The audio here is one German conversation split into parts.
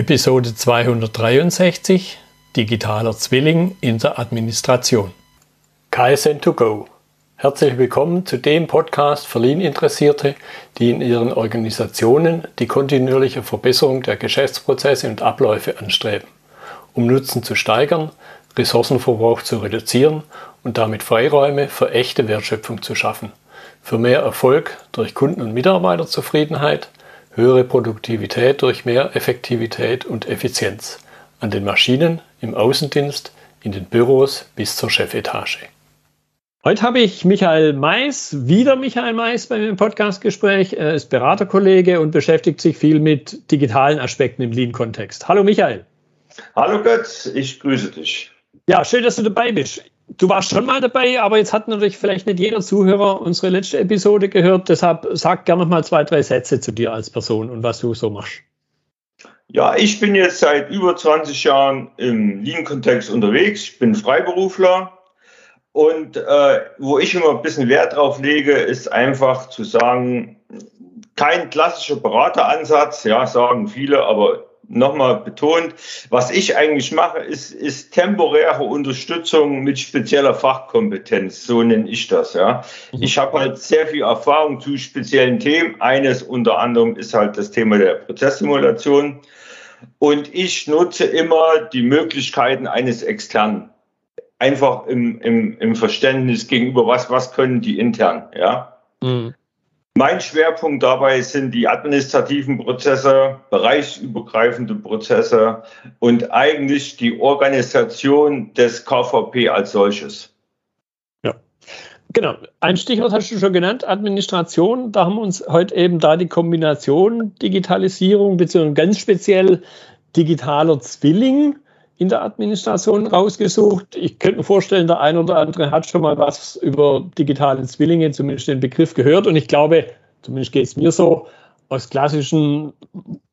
Episode 263 Digitaler Zwilling in der Administration. KSN2Go. Herzlich willkommen zu dem Podcast für Lean-Interessierte, die in ihren Organisationen die kontinuierliche Verbesserung der Geschäftsprozesse und Abläufe anstreben, um Nutzen zu steigern, Ressourcenverbrauch zu reduzieren und damit Freiräume für echte Wertschöpfung zu schaffen, für mehr Erfolg durch Kunden- und Mitarbeiterzufriedenheit, höhere Produktivität durch mehr Effektivität und Effizienz an den Maschinen, im Außendienst, in den Büros bis zur Chefetage. Heute habe ich Michael Mais, wieder Michael Mais bei mir im Podcastgespräch. Er ist Beraterkollege und beschäftigt sich viel mit digitalen Aspekten im Lean-Kontext. Hallo Michael. Hallo Götz, ich grüße dich. Ja, schön, dass du dabei bist du warst schon mal dabei, aber jetzt hat natürlich vielleicht nicht jeder Zuhörer unsere letzte Episode gehört. Deshalb sag gerne noch mal zwei, drei Sätze zu dir als Person und was du so machst. Ja, ich bin jetzt seit über 20 Jahren im Lean-Kontext unterwegs. Ich bin Freiberufler. Und äh, wo ich immer ein bisschen Wert drauf lege, ist einfach zu sagen, kein klassischer Berateransatz, ja, sagen viele, aber nochmal betont, was ich eigentlich mache, ist, ist temporäre Unterstützung mit spezieller Fachkompetenz, so nenne ich das. Ja. Mhm. Ich habe halt sehr viel Erfahrung zu speziellen Themen. Eines unter anderem ist halt das Thema der Prozesssimulation. Und ich nutze immer die Möglichkeiten eines externen. Einfach im, im, im Verständnis gegenüber was, was können die intern, ja. Mhm. Mein Schwerpunkt dabei sind die administrativen Prozesse, bereichsübergreifende Prozesse und eigentlich die Organisation des KVP als solches. Ja, genau. Ein Stichwort hast du schon genannt, Administration. Da haben wir uns heute eben da die Kombination Digitalisierung bzw. ganz speziell digitaler Zwilling in der Administration rausgesucht. Ich könnte mir vorstellen, der ein oder andere hat schon mal was über digitale Zwillinge, zumindest den Begriff gehört. Und ich glaube, zumindest geht es mir so, aus klassischen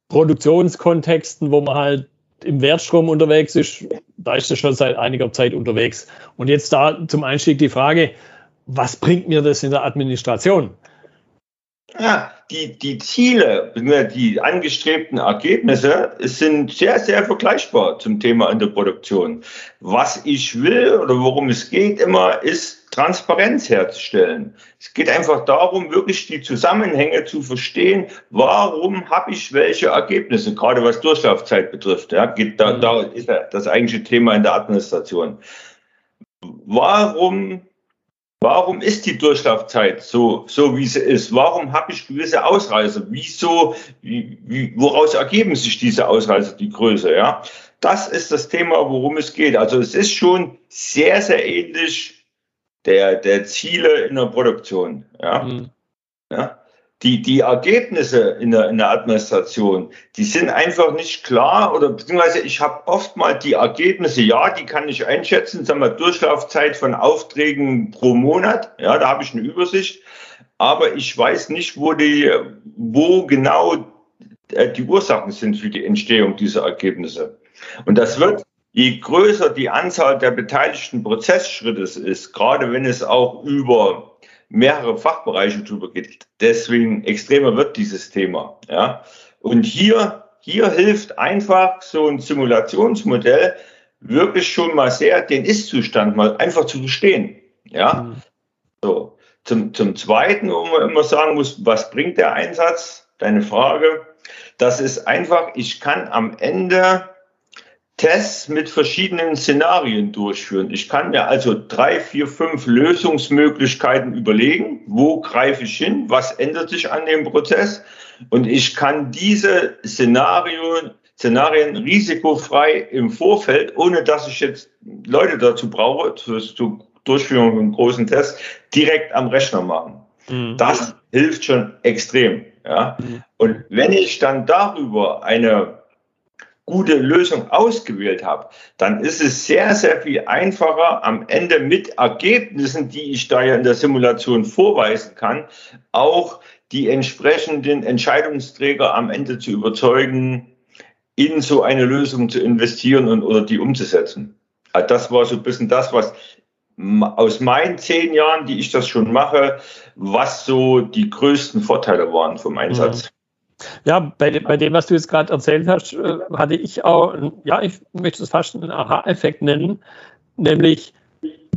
Produktionskontexten, wo man halt im Wertstrom unterwegs ist, da ist es schon seit einiger Zeit unterwegs. Und jetzt da zum Einstieg die Frage, was bringt mir das in der Administration? Ja, die, die Ziele, die angestrebten Ergebnisse sind sehr, sehr vergleichbar zum Thema in der Produktion. Was ich will oder worum es geht immer, ist Transparenz herzustellen. Es geht einfach darum, wirklich die Zusammenhänge zu verstehen, warum habe ich welche Ergebnisse, gerade was Durchlaufzeit betrifft. Ja, geht da, da ist das eigentliche Thema in der Administration. Warum Warum ist die Durchlaufzeit so, so wie sie ist? Warum habe ich gewisse Ausreißer? Wieso, wie, wie, woraus ergeben sich diese Ausreißer, die Größe? Ja, das ist das Thema, worum es geht. Also es ist schon sehr, sehr ähnlich der, der Ziele in der Produktion. Ja, mhm. ja die, die Ergebnisse in der, in der Administration, die sind einfach nicht klar oder beziehungsweise ich habe oft mal die Ergebnisse, ja, die kann ich einschätzen, sagen wir Durchlaufzeit von Aufträgen pro Monat, ja, da habe ich eine Übersicht, aber ich weiß nicht, wo die, wo genau äh, die Ursachen sind für die Entstehung dieser Ergebnisse. Und das wird, je größer die Anzahl der beteiligten Prozessschritte ist, gerade wenn es auch über mehrere Fachbereiche drüber geht. Deswegen extremer wird dieses Thema. Ja. Und hier, hier hilft einfach so ein Simulationsmodell wirklich schon mal sehr, den Ist-Zustand mal einfach zu verstehen. Ja. Mhm. So. Zum, zum Zweiten, wo man immer sagen muss, was bringt der Einsatz? Deine Frage. Das ist einfach, ich kann am Ende Tests mit verschiedenen Szenarien durchführen. Ich kann mir also drei, vier, fünf Lösungsmöglichkeiten überlegen. Wo greife ich hin? Was ändert sich an dem Prozess? Und ich kann diese Szenarien, Szenarien risikofrei im Vorfeld, ohne dass ich jetzt Leute dazu brauche, zur Durchführung von großen Tests, direkt am Rechner machen. Mhm. Das hilft schon extrem. Ja? Mhm. Und wenn ich dann darüber eine gute Lösung ausgewählt habe, dann ist es sehr, sehr viel einfacher, am Ende mit Ergebnissen, die ich da ja in der Simulation vorweisen kann, auch die entsprechenden Entscheidungsträger am Ende zu überzeugen, in so eine Lösung zu investieren und oder die umzusetzen. Also das war so ein bisschen das, was aus meinen zehn Jahren, die ich das schon mache, was so die größten Vorteile waren vom Einsatz. Ja, bei, bei dem, was du jetzt gerade erzählt hast, äh, hatte ich auch, ja, ich möchte es fast einen Aha-Effekt nennen, nämlich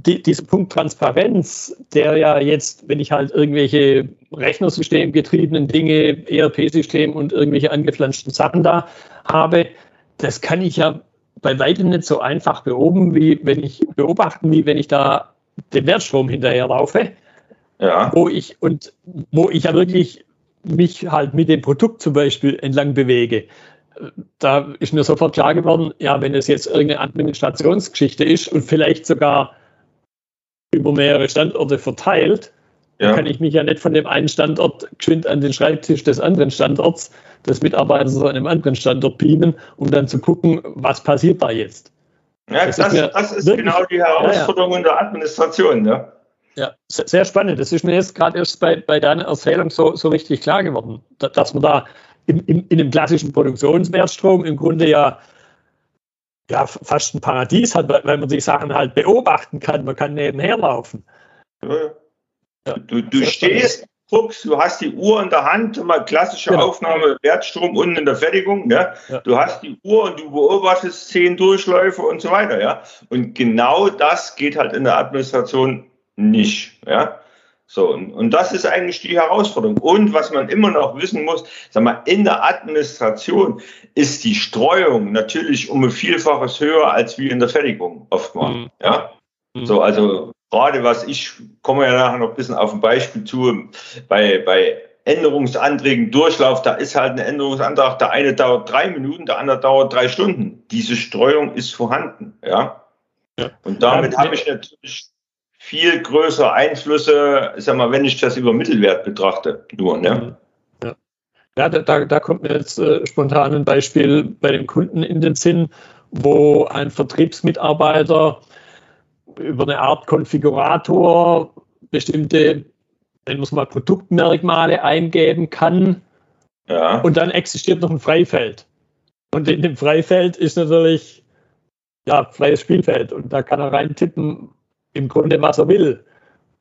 die, dieser Punkt Transparenz, der ja jetzt, wenn ich halt irgendwelche Rechnersystemgetriebenen Dinge, ERP-System und irgendwelche angeflanschten Sachen da habe, das kann ich ja bei weitem nicht so einfach beobachten, wie wenn ich beobachten, wie wenn ich da den Wertstrom hinterherlaufe. Ja. Wo ich und wo ich ja wirklich mich halt mit dem Produkt zum Beispiel entlang bewege. Da ist mir sofort klar geworden, ja, wenn es jetzt irgendeine Administrationsgeschichte ist und vielleicht sogar über mehrere Standorte verteilt, ja. kann ich mich ja nicht von dem einen Standort geschwind an den Schreibtisch des anderen Standorts des Mitarbeiters an einem anderen Standort beamen, um dann zu gucken, was passiert da jetzt. Ja, das, das ist, das ist genau die Herausforderung ja, ja. der Administration. Ne? Ja, sehr spannend. Das ist mir jetzt gerade erst bei, bei deiner Erzählung so, so richtig klar geworden, dass man da in, in, in einem klassischen Produktionswertstrom im Grunde ja ja, fast ein Paradies hat, weil man die Sachen halt beobachten kann. Man kann nebenher laufen. Ja. Du, du stehst, guckst, du hast die Uhr in der Hand, mal klassische genau. Aufnahme, Wertstrom unten in der Fertigung. Ja? ja? Du hast die Uhr und du beobachtest zehn Durchläufe und so weiter. Ja? Und genau das geht halt in der Administration nicht. Ja? So, und, und das ist eigentlich die Herausforderung. Und was man immer noch wissen muss, sag mal, in der Administration ist die Streuung natürlich um ein Vielfaches höher als wie in der Fertigung oftmals. Mhm. Ja. Mhm. So, also gerade was ich komme ja nachher noch ein bisschen auf ein Beispiel zu, bei, bei Änderungsanträgen Durchlauf, da ist halt ein Änderungsantrag, der eine dauert drei Minuten, der andere dauert drei Stunden. Diese Streuung ist vorhanden, ja. ja. Und damit habe ich natürlich viel größere Einflüsse, sag mal, wenn ich das über Mittelwert betrachte, nur, ne? Ja, ja da, da kommt mir jetzt äh, spontan ein Beispiel bei dem Kunden in den Sinn, wo ein Vertriebsmitarbeiter über eine Art Konfigurator bestimmte, nennen wir es mal, Produktmerkmale eingeben kann. Ja. Und dann existiert noch ein Freifeld. Und in dem Freifeld ist natürlich ja, freies Spielfeld. Und da kann er reintippen, im Grunde, was er will.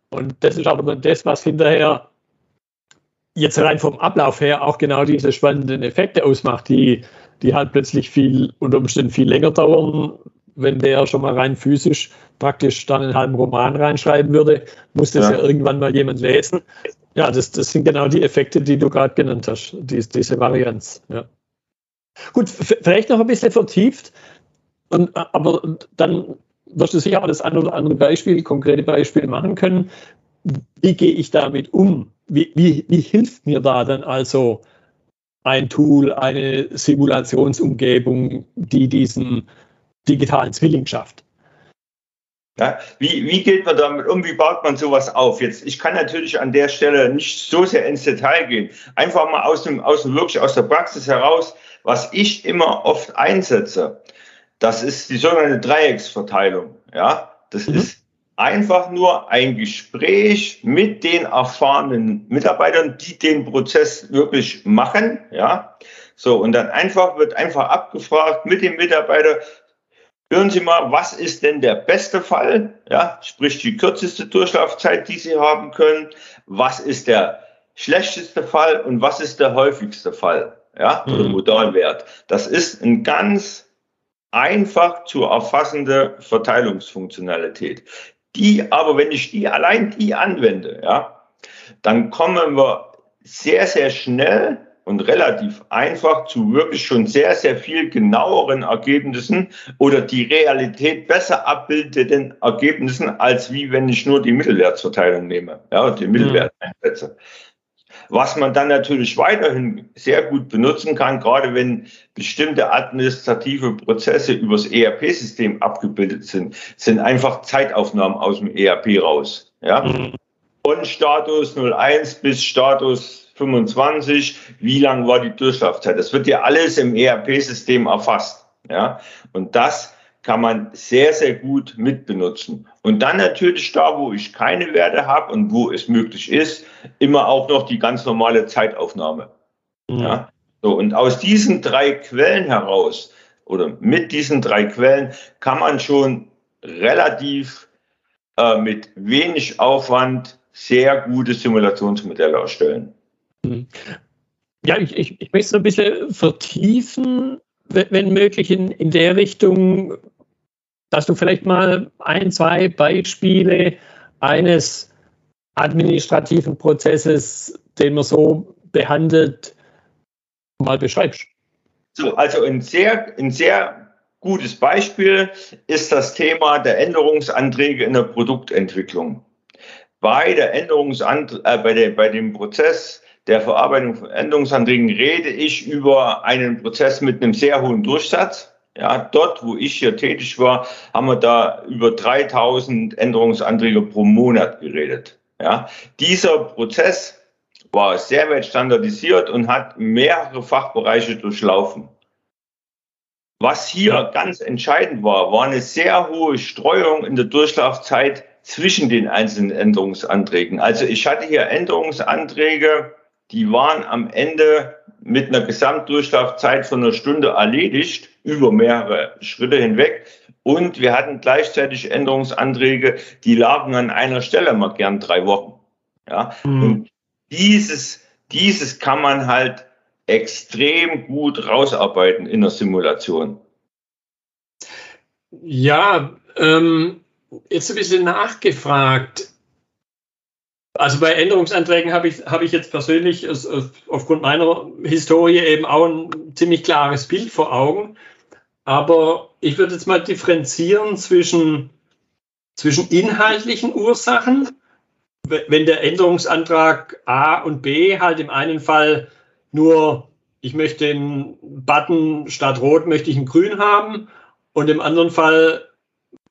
Und das ist aber dann das, was hinterher jetzt rein vom Ablauf her auch genau diese spannenden Effekte ausmacht, die, die halt plötzlich viel, unter Umständen viel länger dauern. Wenn der schon mal rein physisch praktisch dann einen halben Roman reinschreiben würde, muss das ja, ja irgendwann mal jemand lesen. Ja, das, das sind genau die Effekte, die du gerade genannt hast, die, diese Varianz. Ja. Gut, vielleicht noch ein bisschen vertieft, und, aber dann wirst du sicher auch das ein oder andere Beispiel, konkrete Beispiel machen können. Wie gehe ich damit um? Wie, wie, wie hilft mir da dann also ein Tool, eine Simulationsumgebung, die diesen digitalen Zwilling schafft? Ja, wie, wie geht man damit um? Wie baut man sowas auf? Jetzt, ich kann natürlich an der Stelle nicht so sehr ins Detail gehen. Einfach mal aus dem, aus dem wirklich aus der Praxis heraus, was ich immer oft einsetze. Das ist die sogenannte Dreiecksverteilung. Ja, das mhm. ist einfach nur ein Gespräch mit den erfahrenen Mitarbeitern, die den Prozess wirklich machen. Ja, so und dann einfach wird einfach abgefragt mit dem Mitarbeiter. Hören Sie mal, was ist denn der beste Fall? Ja, sprich die kürzeste Durchlaufzeit, die Sie haben können. Was ist der schlechteste Fall und was ist der häufigste Fall? Ja, oder mhm. Modalwert. Das ist ein ganz einfach zu erfassende Verteilungsfunktionalität. Die aber, wenn ich die allein die anwende, ja, dann kommen wir sehr, sehr schnell und relativ einfach zu wirklich schon sehr, sehr viel genaueren Ergebnissen oder die Realität besser abbildenden Ergebnissen, als wie wenn ich nur die Mittelwertsverteilung nehme, ja, die Mittelwert einsetze. Was man dann natürlich weiterhin sehr gut benutzen kann, gerade wenn bestimmte administrative Prozesse übers ERP-System abgebildet sind, sind einfach Zeitaufnahmen aus dem ERP raus. Ja? Mhm. Von Status 01 bis Status 25, wie lang war die Durchlaufzeit? Das wird ja alles im ERP-System erfasst. Ja? Und das kann man sehr, sehr gut mitbenutzen. Und dann natürlich da, wo ich keine Werte habe und wo es möglich ist, immer auch noch die ganz normale Zeitaufnahme. Mhm. Ja? So, und aus diesen drei Quellen heraus oder mit diesen drei Quellen kann man schon relativ äh, mit wenig Aufwand sehr gute Simulationsmodelle erstellen. Mhm. Ja, ich, ich, ich möchte es ein bisschen vertiefen, wenn möglich, in, in der Richtung, dass du vielleicht mal ein, zwei Beispiele eines administrativen Prozesses, den man so behandelt, mal beschreibst. So, also ein sehr, ein sehr gutes Beispiel ist das Thema der Änderungsanträge in der Produktentwicklung. Bei der Änderungsant äh, bei, bei dem Prozess der Verarbeitung von Änderungsanträgen rede ich über einen Prozess mit einem sehr hohen Durchsatz. Ja, dort, wo ich hier tätig war, haben wir da über 3000 Änderungsanträge pro Monat geredet. Ja, dieser Prozess war sehr weit standardisiert und hat mehrere Fachbereiche durchlaufen. Was hier ganz entscheidend war, war eine sehr hohe Streuung in der Durchlaufzeit zwischen den einzelnen Änderungsanträgen. Also ich hatte hier Änderungsanträge, die waren am Ende mit einer Gesamtdurchlaufzeit von einer Stunde erledigt, über mehrere Schritte hinweg. Und wir hatten gleichzeitig Änderungsanträge, die lagen an einer Stelle mal gern drei Wochen. Ja, mhm. und dieses, dieses kann man halt extrem gut rausarbeiten in der Simulation. Ja, ähm, jetzt ein bisschen nachgefragt. Also bei Änderungsanträgen habe ich, habe ich jetzt persönlich aufgrund meiner Historie eben auch ein ziemlich klares Bild vor Augen. Aber ich würde jetzt mal differenzieren zwischen, zwischen inhaltlichen Ursachen, wenn der Änderungsantrag A und B halt im einen Fall nur, ich möchte den Button statt rot möchte ich einen grün haben und im anderen Fall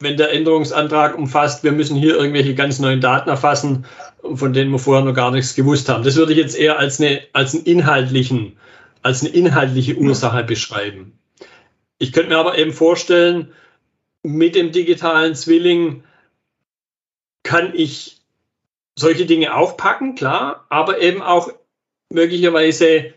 wenn der Änderungsantrag umfasst, wir müssen hier irgendwelche ganz neuen Daten erfassen, von denen wir vorher noch gar nichts gewusst haben. Das würde ich jetzt eher als eine, als einen inhaltlichen, als eine inhaltliche Ursache beschreiben. Ich könnte mir aber eben vorstellen, mit dem digitalen Zwilling kann ich solche Dinge auch packen, klar, aber eben auch möglicherweise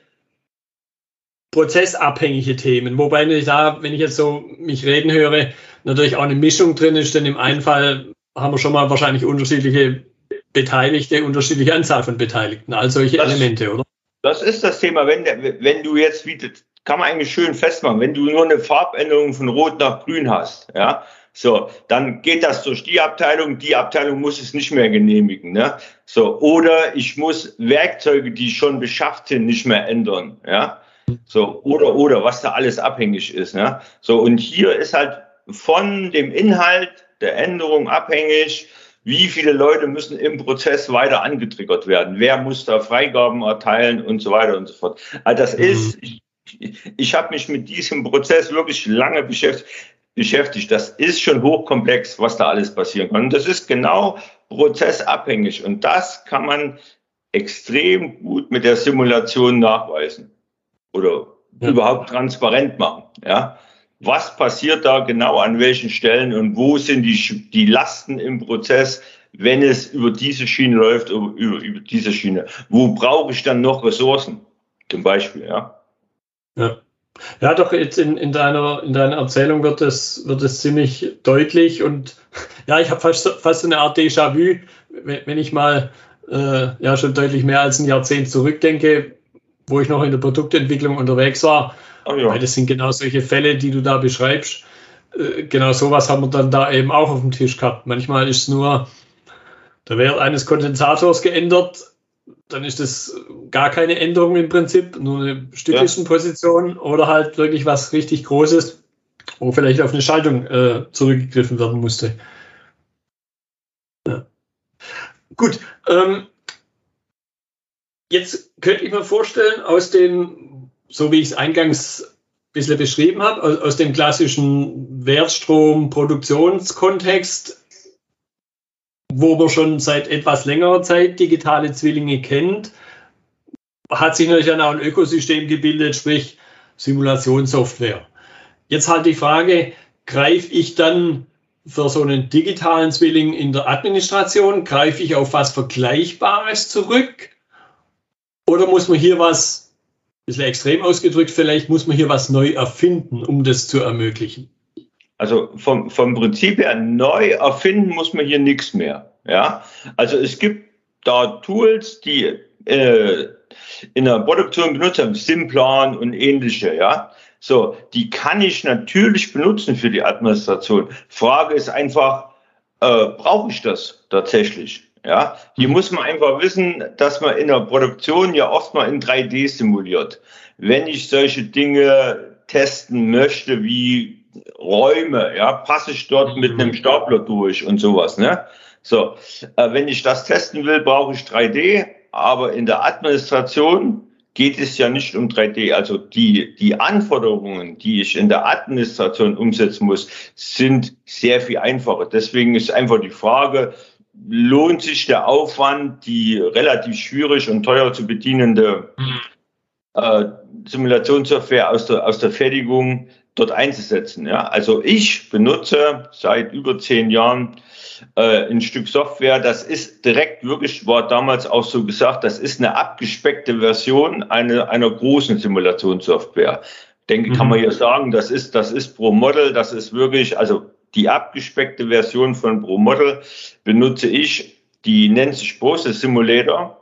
prozessabhängige Themen. Wobei ich da, wenn ich jetzt so mich reden höre, natürlich auch eine Mischung drin ist, denn im einen Fall haben wir schon mal wahrscheinlich unterschiedliche Beteiligte, unterschiedliche Anzahl von Beteiligten, all solche das, Elemente, oder? Das ist das Thema, wenn, wenn du jetzt, wie, kann man eigentlich schön festmachen, wenn du nur eine Farbänderung von Rot nach Grün hast, ja, so, dann geht das durch die Abteilung, die Abteilung muss es nicht mehr genehmigen, ne? So, oder ich muss Werkzeuge, die schon beschafft sind, nicht mehr ändern, ja. So, oder, oder, was da alles abhängig ist, ne? So, und hier ist halt von dem Inhalt der Änderung abhängig, wie viele Leute müssen im Prozess weiter angetriggert werden, wer muss da Freigaben erteilen und so weiter und so fort. Also das mhm. ist, ich, ich habe mich mit diesem Prozess wirklich lange beschäftigt. beschäftigt. Das ist schon hochkomplex, was da alles passieren kann. Und das ist genau prozessabhängig. Und das kann man extrem gut mit der Simulation nachweisen oder ja. überhaupt transparent machen. Ja was passiert da genau an welchen Stellen und wo sind die, die Lasten im Prozess, wenn es über diese Schiene läuft, über, über diese Schiene. Wo brauche ich dann noch Ressourcen? Zum Beispiel, ja. Ja. Ja, doch, jetzt in, in, deiner, in deiner Erzählung wird es, wird es ziemlich deutlich und ja, ich habe fast, fast eine Art Déjà-vu, wenn, wenn ich mal äh, ja schon deutlich mehr als ein Jahrzehnt zurückdenke, wo ich noch in der Produktentwicklung unterwegs war Oh ja. Weil das sind genau solche Fälle, die du da beschreibst. Äh, genau sowas haben wir dann da eben auch auf dem Tisch gehabt. Manchmal ist nur der Wert eines Kondensators geändert, dann ist das gar keine Änderung im Prinzip, nur eine Stücklistenposition ja. oder halt wirklich was richtig Großes, wo vielleicht auf eine Schaltung äh, zurückgegriffen werden musste. Ja. Gut, ähm, jetzt könnte ich mir vorstellen, aus den so wie ich es eingangs ein bisschen beschrieben habe, aus, aus dem klassischen Wertstrom-Produktionskontext, wo man schon seit etwas längerer Zeit digitale Zwillinge kennt, hat sich natürlich dann auch ein Ökosystem gebildet, sprich Simulationssoftware. Jetzt halt die Frage, greife ich dann für so einen digitalen Zwilling in der Administration, greife ich auf was Vergleichbares zurück? Oder muss man hier was bisschen extrem ausgedrückt, vielleicht muss man hier was neu erfinden, um das zu ermöglichen. Also vom, vom Prinzip her neu erfinden muss man hier nichts mehr. Ja, also es gibt da Tools, die äh, in der Produktion benutzt habe, Simplan und ähnliche, ja. So, die kann ich natürlich benutzen für die Administration. Frage ist einfach, äh, brauche ich das tatsächlich? Ja, hier muss man einfach wissen, dass man in der Produktion ja oft mal in 3D simuliert. Wenn ich solche Dinge testen möchte, wie Räume, ja, passe ich dort mit einem Stapler durch und sowas, ne? So, äh, wenn ich das testen will, brauche ich 3D, aber in der Administration geht es ja nicht um 3D. Also die, die Anforderungen, die ich in der Administration umsetzen muss, sind sehr viel einfacher. Deswegen ist einfach die Frage, lohnt sich der Aufwand, die relativ schwierig und teuer zu bedienende äh, Simulationssoftware aus der, aus der Fertigung dort einzusetzen. Ja? Also ich benutze seit über zehn Jahren äh, ein Stück Software, das ist direkt wirklich, war damals auch so gesagt, das ist eine abgespeckte Version einer, einer großen Simulationssoftware. Denke, mhm. kann man mhm. ja sagen, das ist, das ist Pro Model, das ist wirklich, also die abgespeckte Version von Pro Model benutze ich, die nennt sich Process Simulator.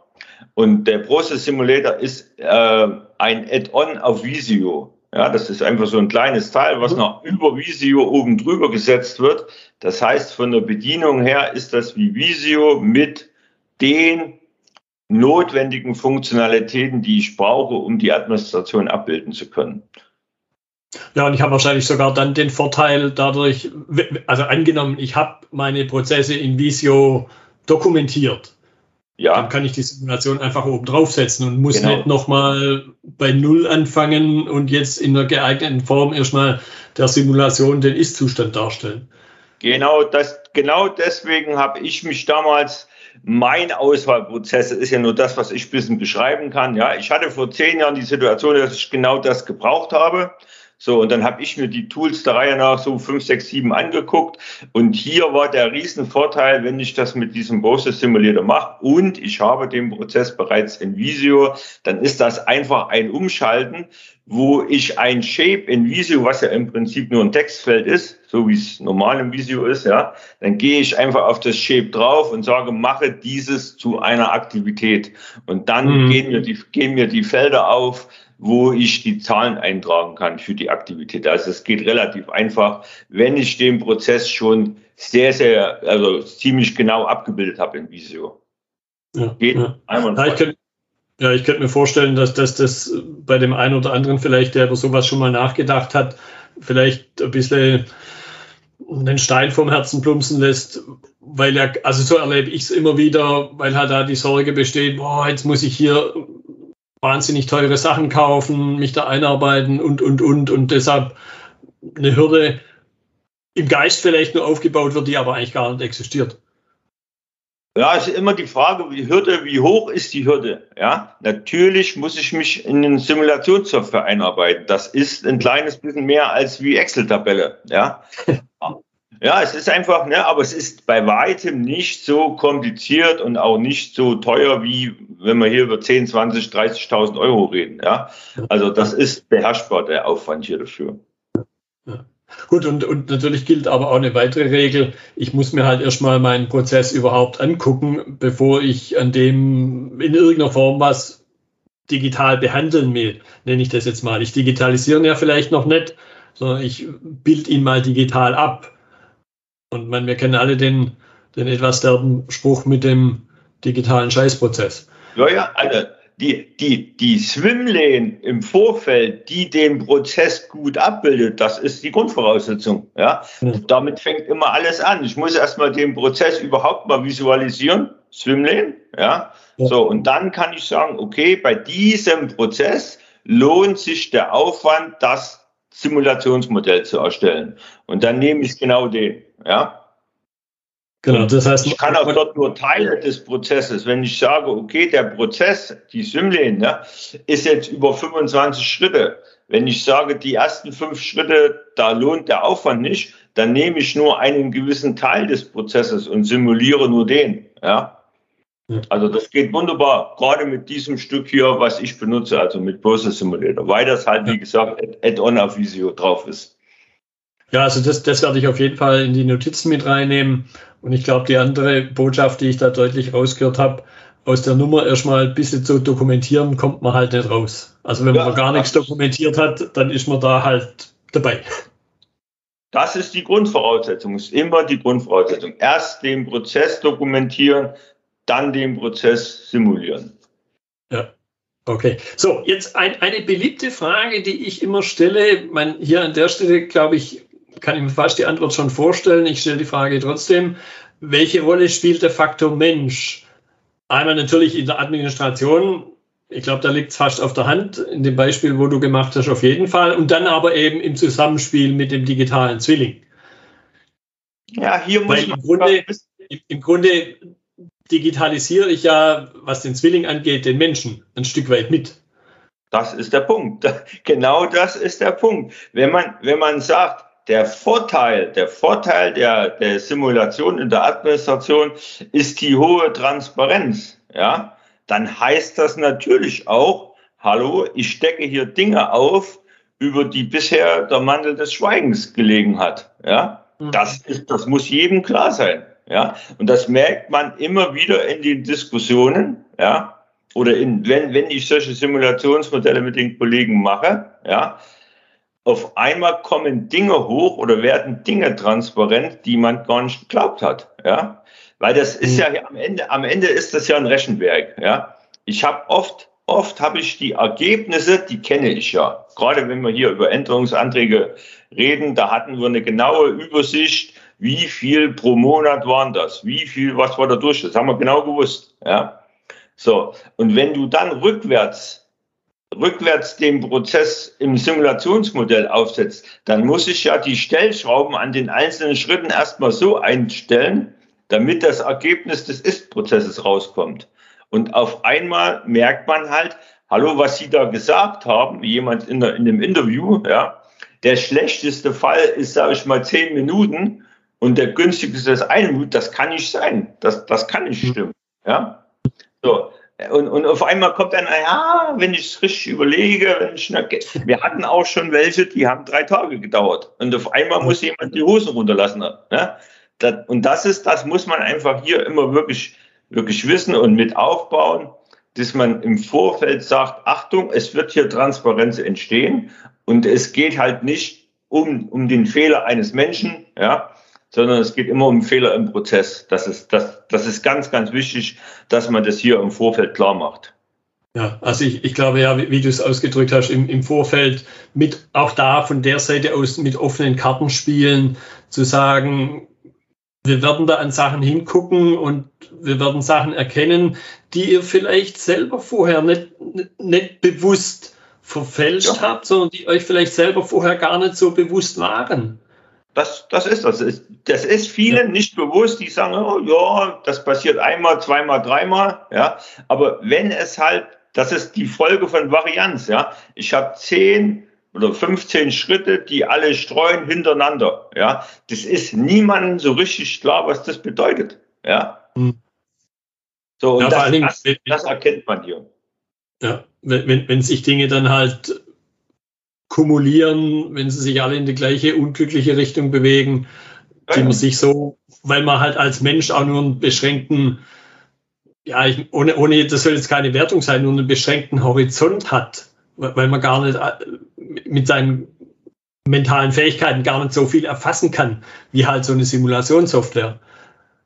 Und der Process Simulator ist äh, ein Add-on auf Visio. Ja, das ist einfach so ein kleines Teil, was mhm. noch über Visio oben drüber gesetzt wird. Das heißt, von der Bedienung her ist das wie Visio mit den notwendigen Funktionalitäten, die ich brauche, um die Administration abbilden zu können. Ja, und ich habe wahrscheinlich sogar dann den Vorteil dadurch, also angenommen, ich habe meine Prozesse in Visio dokumentiert ja. Dann kann ich die Simulation einfach oben draufsetzen und muss genau. nicht nochmal bei Null anfangen und jetzt in einer geeigneten Form erstmal der Simulation den Ist-Zustand darstellen. Genau, das, genau deswegen habe ich mich damals, mein Auswahlprozess ist ja nur das, was ich ein bisschen beschreiben kann. Ja, ich hatte vor zehn Jahren die Situation, dass ich genau das gebraucht habe. So, und dann habe ich mir die Tools der Reihe nach so 5, 6, 7 angeguckt. Und hier war der Riesenvorteil, wenn ich das mit diesem Process Simulator mache und ich habe den Prozess bereits in Visio, dann ist das einfach ein Umschalten, wo ich ein Shape in Visio, was ja im Prinzip nur ein Textfeld ist, so wie es normal im Visio ist, ja, dann gehe ich einfach auf das Shape drauf und sage, mache dieses zu einer Aktivität. Und dann mhm. gehen, mir die, gehen mir die Felder auf, wo ich die Zahlen eintragen kann für die Aktivität. Also es geht relativ einfach, wenn ich den Prozess schon sehr, sehr, also ziemlich genau abgebildet habe in Visio. Ja, geht ja. Ja, ich könnte, ja, ich könnte mir vorstellen, dass, dass das bei dem einen oder anderen vielleicht, der über sowas schon mal nachgedacht hat, vielleicht ein bisschen den Stein vom Herzen plumpsen lässt, weil er, also so erlebe ich es immer wieder, weil halt da die Sorge besteht, boah, jetzt muss ich hier wahnsinnig teure Sachen kaufen, mich da einarbeiten und, und, und. Und deshalb eine Hürde im Geist vielleicht nur aufgebaut wird, die aber eigentlich gar nicht existiert. Ja, es ist immer die Frage, wie Hürde, wie hoch ist die Hürde? Ja, natürlich muss ich mich in eine Simulationssoftware einarbeiten. Das ist ein kleines bisschen mehr als wie Excel-Tabelle. Ja, Ja, es ist einfach, ne, aber es ist bei weitem nicht so kompliziert und auch nicht so teuer, wie wenn wir hier über 10, 20, 30.000 Euro reden. Ja, also das ist beherrschbar, der Aufwand hier dafür. Gut, und, und natürlich gilt aber auch eine weitere Regel. Ich muss mir halt erstmal meinen Prozess überhaupt angucken, bevor ich an dem in irgendeiner Form was digital behandeln will, nenne ich das jetzt mal. Ich digitalisiere ja vielleicht noch nicht, sondern ich bild ihn mal digital ab und man, wir kennen alle den, den etwas derben Spruch mit dem digitalen Scheißprozess. Ja, ja, also die, die, die Swimlane im Vorfeld, die den Prozess gut abbildet, das ist die Grundvoraussetzung. Ja? ja. Damit fängt immer alles an. Ich muss erstmal den Prozess überhaupt mal visualisieren, Swimlane, ja? ja. So, und dann kann ich sagen, okay, bei diesem Prozess lohnt sich der Aufwand, das Simulationsmodell zu erstellen. Und dann nehme ich genau den. Ja. Genau, das heißt, ich kann auch dort nur Teile des Prozesses. Wenn ich sage, okay, der Prozess, die Symlane, ne, ist jetzt über 25 Schritte. Wenn ich sage, die ersten fünf Schritte, da lohnt der Aufwand nicht, dann nehme ich nur einen gewissen Teil des Prozesses und simuliere nur den. Ja. Also das geht wunderbar, gerade mit diesem Stück hier, was ich benutze, also mit Process Simulator, weil das halt, wie gesagt, Add-on auf Visio drauf ist. Ja, also das, das werde ich auf jeden Fall in die Notizen mit reinnehmen. Und ich glaube, die andere Botschaft, die ich da deutlich rausgehört habe, aus der Nummer erstmal ein bisschen zu dokumentieren, kommt man halt nicht raus. Also wenn ja, man gar nichts dokumentiert hat, dann ist man da halt dabei. Das ist die Grundvoraussetzung, ist immer die Grundvoraussetzung. Erst den Prozess dokumentieren, dann den Prozess simulieren. Ja. Okay, so jetzt ein, eine beliebte Frage, die ich immer stelle. Man, hier an der Stelle, glaube ich, kann ich mir fast die Antwort schon vorstellen. Ich stelle die Frage trotzdem, welche Rolle spielt der Faktor Mensch? Einmal natürlich in der Administration. Ich glaube, da liegt es fast auf der Hand, in dem Beispiel, wo du gemacht hast, auf jeden Fall. Und dann aber eben im Zusammenspiel mit dem digitalen Zwilling. Ja, hier muss Weil man. Im Grunde, Im Grunde digitalisiere ich ja, was den Zwilling angeht, den Menschen ein Stück weit mit. Das ist der Punkt. Genau das ist der Punkt. Wenn man, wenn man sagt, der Vorteil, der Vorteil der, der Simulation in der Administration ist die hohe Transparenz, ja, dann heißt das natürlich auch, hallo, ich stecke hier Dinge auf, über die bisher der Mantel des Schweigens gelegen hat, ja. Mhm. Das ist, das muss jedem klar sein, ja. Und das merkt man immer wieder in den Diskussionen, ja. Oder in, wenn, wenn ich solche Simulationsmodelle mit den Kollegen mache, ja, auf einmal kommen Dinge hoch oder werden Dinge transparent, die man gar nicht geglaubt hat. Ja, weil das ist mhm. ja am Ende, am Ende ist das ja ein Rechenwerk. Ja, ich habe oft, oft habe ich die Ergebnisse, die kenne ich ja. Gerade wenn wir hier über Änderungsanträge reden, da hatten wir eine genaue Übersicht, wie viel pro Monat waren das, wie viel, was war da durch, das haben wir genau gewusst. Ja, so und wenn du dann rückwärts rückwärts den Prozess im Simulationsmodell aufsetzt, dann muss ich ja die Stellschrauben an den einzelnen Schritten erstmal so einstellen, damit das Ergebnis des Ist-Prozesses rauskommt. Und auf einmal merkt man halt, hallo, was Sie da gesagt haben, wie jemand in, der, in dem Interview, ja, der schlechteste Fall ist, sage ich mal, zehn Minuten und der günstigste ist eine Minute. Das kann nicht sein. Das, das kann nicht hm. stimmen. Ja. So, und, und auf einmal kommt dann, ja, wenn ich es richtig überlege, wenn ich, wir hatten auch schon welche, die haben drei Tage gedauert. Und auf einmal muss jemand die Hosen runterlassen. Ne? Das, und das ist, das muss man einfach hier immer wirklich, wirklich wissen und mit aufbauen, dass man im Vorfeld sagt, Achtung, es wird hier Transparenz entstehen. Und es geht halt nicht um, um den Fehler eines Menschen, ja, sondern es geht immer um Fehler im Prozess. Das ist, das, das ist ganz, ganz wichtig, dass man das hier im Vorfeld klar macht. Ja, also ich, ich glaube ja, wie, wie du es ausgedrückt hast, im, im Vorfeld mit auch da von der Seite aus mit offenen Karten spielen, zu sagen, wir werden da an Sachen hingucken und wir werden Sachen erkennen, die ihr vielleicht selber vorher nicht, nicht, bewusst verfälscht ja. habt, sondern die euch vielleicht selber vorher gar nicht so bewusst waren. Das, das ist das. Das ist vielen ja. nicht bewusst, die sagen, oh ja, das passiert einmal, zweimal, dreimal, ja. Aber wenn es halt, das ist die Folge von Varianz, ja. Ich habe zehn oder 15 Schritte, die alle streuen hintereinander, ja. Das ist niemandem so richtig klar, was das bedeutet, ja. Hm. So, und ja, das, das, das, erkennt man hier. Ja, wenn, wenn sich Dinge dann halt kumulieren, wenn sie sich alle in die gleiche unglückliche Richtung bewegen, die man sich so, weil man halt als Mensch auch nur einen beschränkten, ja, ich, ohne, ohne, das soll jetzt keine Wertung sein, nur einen beschränkten Horizont hat, weil man gar nicht äh, mit seinen mentalen Fähigkeiten gar nicht so viel erfassen kann, wie halt so eine Simulationssoftware.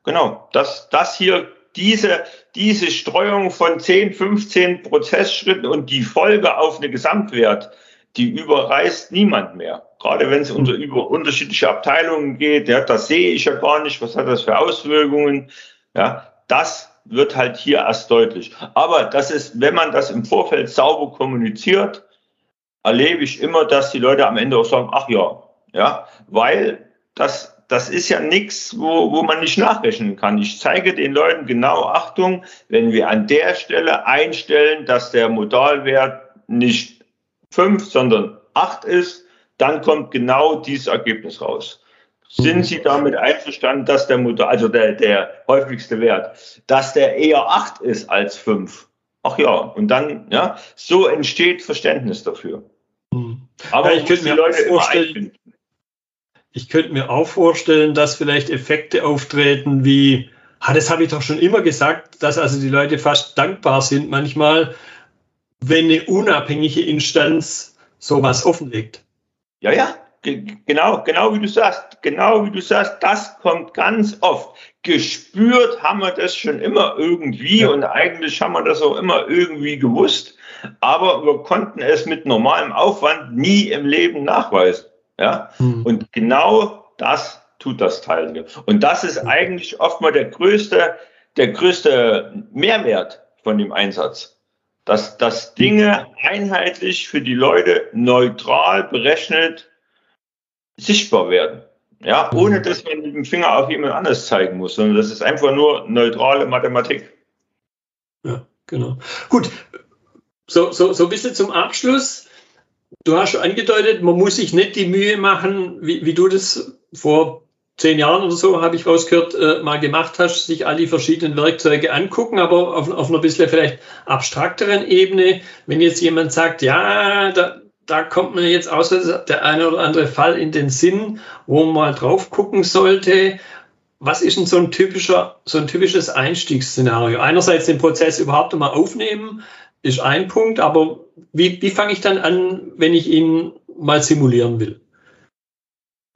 Genau, das, das hier, diese, diese Streuung von 10, 15 Prozessschritten und die Folge auf eine Gesamtwert, die überreißt niemand mehr. Gerade wenn es unter, über unterschiedliche Abteilungen geht, ja, das sehe ich ja gar nicht, was hat das für Auswirkungen. Ja, das wird halt hier erst deutlich. Aber das ist, wenn man das im Vorfeld sauber kommuniziert, erlebe ich immer, dass die Leute am Ende auch sagen, ach ja, ja, weil das, das ist ja nichts, wo, wo man nicht nachrechnen kann. Ich zeige den Leuten genau, Achtung, wenn wir an der Stelle einstellen, dass der Modalwert nicht fünf, sondern acht ist, dann kommt genau dieses Ergebnis raus. Sind. Sie damit einverstanden, dass der Motor, also der, der häufigste Wert, dass der eher acht ist als fünf? Ach ja, und dann, ja, so entsteht Verständnis dafür. Mhm. Aber ja, ich könnte mir Leute vorstellen, ich könnte mir auch vorstellen, dass vielleicht Effekte auftreten wie, Ah, das habe ich doch schon immer gesagt, dass also die Leute fast dankbar sind manchmal, wenn eine unabhängige Instanz sowas offenlegt. Ja, ja, genau, genau wie du sagst, genau wie du sagst, das kommt ganz oft. Gespürt haben wir das schon immer irgendwie ja. und eigentlich haben wir das auch immer irgendwie gewusst, aber wir konnten es mit normalem Aufwand nie im Leben nachweisen. Ja, mhm. und genau das tut das Teil. Und das ist eigentlich oft mal der größte, der größte Mehrwert von dem Einsatz. Dass, dass Dinge einheitlich für die Leute neutral berechnet sichtbar werden. Ja, ohne dass man mit dem Finger auf jemand anderes zeigen muss, sondern das ist einfach nur neutrale Mathematik. Ja, genau. Gut. So, so, so ein bisschen zum Abschluss. Du hast schon angedeutet, man muss sich nicht die Mühe machen, wie, wie du das vor zehn Jahren oder so, habe ich rausgehört, äh, mal gemacht hast, sich all die verschiedenen Werkzeuge angucken, aber auf, auf einer bisschen vielleicht abstrakteren Ebene. Wenn jetzt jemand sagt, ja, da, da kommt mir jetzt aus der eine oder andere Fall in den Sinn, wo man mal drauf gucken sollte. Was ist denn so ein typischer, so ein typisches Einstiegsszenario? Einerseits den Prozess überhaupt einmal aufnehmen, ist ein Punkt, aber wie, wie fange ich dann an, wenn ich ihn mal simulieren will?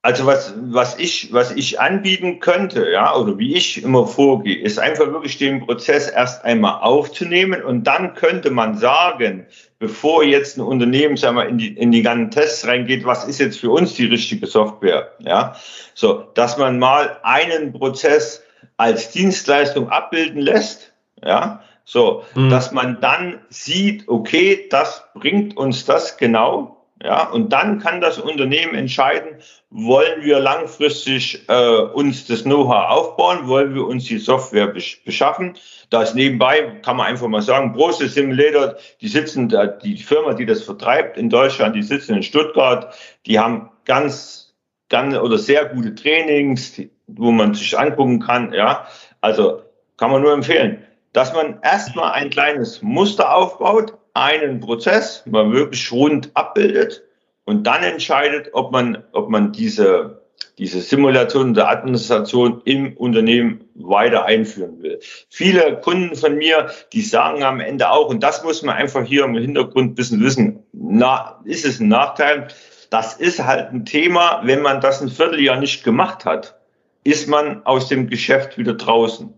Also was, was ich, was ich anbieten könnte, ja, oder wie ich immer vorgehe, ist einfach wirklich den Prozess erst einmal aufzunehmen und dann könnte man sagen, bevor jetzt ein Unternehmen, sagen wir, in die, in die ganzen Tests reingeht, was ist jetzt für uns die richtige Software, ja, so, dass man mal einen Prozess als Dienstleistung abbilden lässt, ja, so, mhm. dass man dann sieht, okay, das bringt uns das genau, ja, und dann kann das Unternehmen entscheiden, wollen wir langfristig äh, uns das Know-how aufbauen, wollen wir uns die Software beschaffen. Das nebenbei kann man einfach mal sagen, Process Simulator, die sitzen da, die Firma, die das vertreibt in Deutschland, die sitzen in Stuttgart, die haben ganz, ganz oder sehr gute Trainings, wo man sich angucken kann. Ja, also kann man nur empfehlen, dass man erstmal ein kleines Muster aufbaut, einen Prozess mal wirklich rund abbildet und dann entscheidet, ob man, ob man diese, diese Simulation der Administration im Unternehmen weiter einführen will. Viele Kunden von mir, die sagen am Ende auch, und das muss man einfach hier im Hintergrund ein bisschen wissen, na, ist es ein Nachteil? Das ist halt ein Thema, wenn man das ein Vierteljahr nicht gemacht hat, ist man aus dem Geschäft wieder draußen.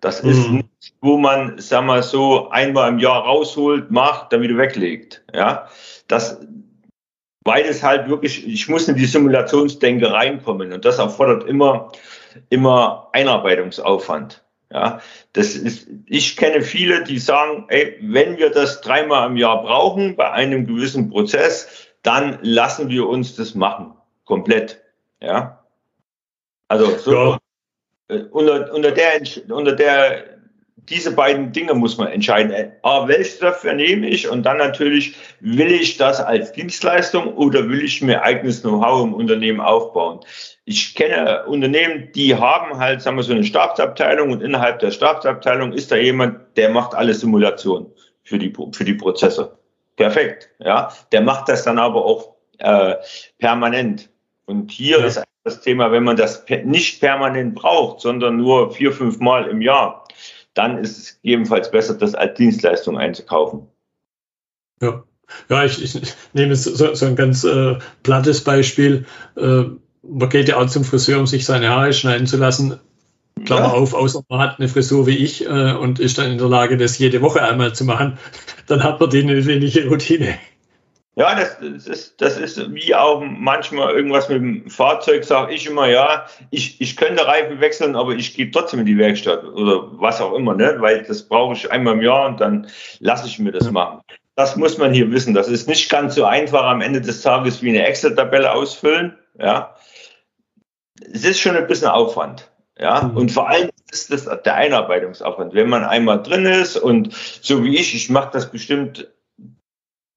Das mhm. ist nicht, wo man, sag mal so, einmal im Jahr rausholt, macht, dann wieder weglegt. Ja, das, weil es halt wirklich, ich muss in die Simulationsdenke reinkommen und das erfordert immer, immer Einarbeitungsaufwand. Ja, das ist, ich kenne viele, die sagen, ey, wenn wir das dreimal im Jahr brauchen bei einem gewissen Prozess, dann lassen wir uns das machen. Komplett. Ja. Also, so, ja. Äh, unter, unter der, unter der, diese beiden Dinge muss man entscheiden. A, welche Software nehme ich? Und dann natürlich, will ich das als Dienstleistung oder will ich mir eigenes Know-how im Unternehmen aufbauen? Ich kenne Unternehmen, die haben halt, sagen wir, so eine Stabsabteilung und innerhalb der Stabsabteilung ist da jemand, der macht alle Simulationen für die, für die Prozesse. Perfekt, ja. Der macht das dann aber auch äh, permanent. Und hier ja. ist das Thema, wenn man das nicht permanent braucht, sondern nur vier, fünf Mal im Jahr, dann ist es gegebenenfalls besser, das als Dienstleistung einzukaufen. Ja, ja ich, ich nehme so, so ein ganz äh, plattes Beispiel. Äh, man geht ja auch zum Friseur, um sich seine Haare schneiden zu lassen. Klammer ja. auf, außer man hat eine Frisur wie ich äh, und ist dann in der Lage, das jede Woche einmal zu machen, dann hat man die eine wenige Routine. Ja, das, das, ist, das ist wie auch manchmal irgendwas mit dem Fahrzeug, sage ich immer, ja, ich, ich könnte Reifen wechseln, aber ich gehe trotzdem in die Werkstatt oder was auch immer, ne? weil das brauche ich einmal im Jahr und dann lasse ich mir das machen. Das muss man hier wissen. Das ist nicht ganz so einfach am Ende des Tages wie eine Excel-Tabelle ausfüllen. Ja, es ist schon ein bisschen Aufwand. Ja, mhm. und vor allem ist das der Einarbeitungsaufwand. Wenn man einmal drin ist und so wie ich, ich mache das bestimmt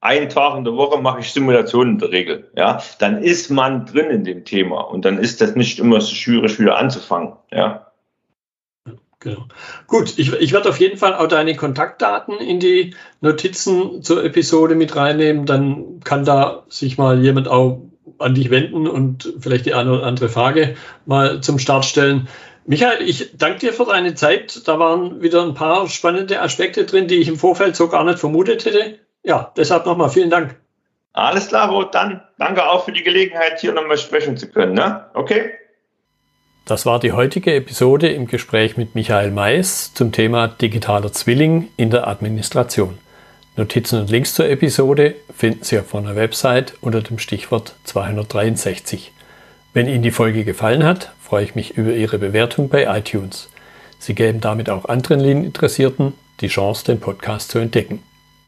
einen Tag in der Woche mache ich Simulationen in der Regel. Ja, dann ist man drin in dem Thema und dann ist das nicht immer so schwierig wieder anzufangen. Ja. Genau. Gut, ich, ich werde auf jeden Fall auch deine Kontaktdaten in die Notizen zur Episode mit reinnehmen. Dann kann da sich mal jemand auch an dich wenden und vielleicht die eine oder andere Frage mal zum Start stellen. Michael, ich danke dir für deine Zeit. Da waren wieder ein paar spannende Aspekte drin, die ich im Vorfeld so gar nicht vermutet hätte. Ja, deshalb nochmal vielen Dank. Alles klar, Rot, dann danke auch für die Gelegenheit, hier nochmal sprechen zu können. Ne? Okay? Das war die heutige Episode im Gespräch mit Michael Mais zum Thema digitaler Zwilling in der Administration. Notizen und Links zur Episode finden Sie auf meiner Website unter dem Stichwort 263. Wenn Ihnen die Folge gefallen hat, freue ich mich über Ihre Bewertung bei iTunes. Sie geben damit auch anderen Lean-Interessierten die Chance, den Podcast zu entdecken.